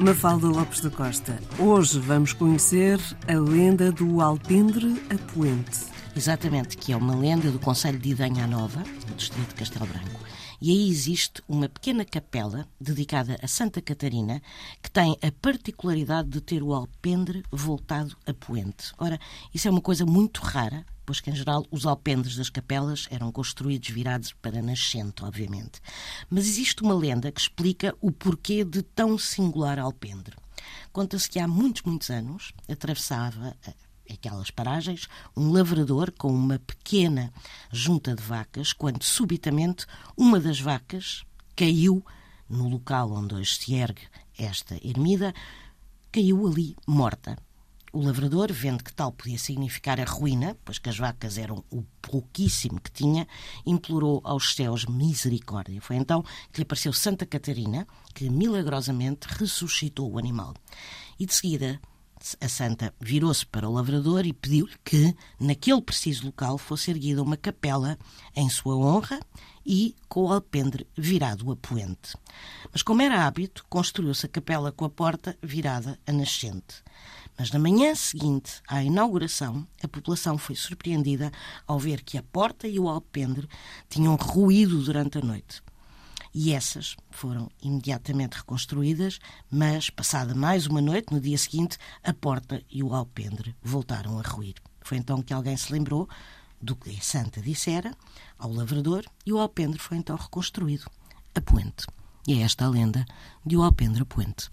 Mafalda Lopes da Costa. Hoje vamos conhecer a lenda do Alpendre Apoente. Exatamente, que é uma lenda do Conselho de Idanha Nova, no distrito de Castelo Branco. E aí existe uma pequena capela dedicada a Santa Catarina que tem a particularidade de ter o alpendre voltado a poente. Ora, isso é uma coisa muito rara, pois que em geral os alpendres das capelas eram construídos virados para nascente, obviamente. Mas existe uma lenda que explica o porquê de tão singular alpendre. Conta-se que há muitos, muitos anos atravessava aquelas paragens, um lavrador com uma pequena junta de vacas, quando subitamente uma das vacas caiu no local onde hoje se ergue esta ermida, caiu ali morta. O lavrador, vendo que tal podia significar a ruína, pois que as vacas eram o pouquíssimo que tinha, implorou aos céus misericórdia. Foi então que lhe apareceu Santa Catarina, que milagrosamente ressuscitou o animal. E de seguida a santa virou-se para o lavrador e pediu-lhe que, naquele preciso local, fosse erguida uma capela em sua honra e com o alpendre virado a poente. Mas, como era hábito, construiu-se a capela com a porta virada a nascente. Mas na manhã seguinte à inauguração, a população foi surpreendida ao ver que a porta e o alpendre tinham ruído durante a noite e essas foram imediatamente reconstruídas, mas, passada mais uma noite, no dia seguinte, a porta e o alpendre voltaram a ruir. Foi então que alguém se lembrou do que a santa dissera ao lavrador e o alpendre foi então reconstruído a poente. E é esta a lenda de o alpendre a poente.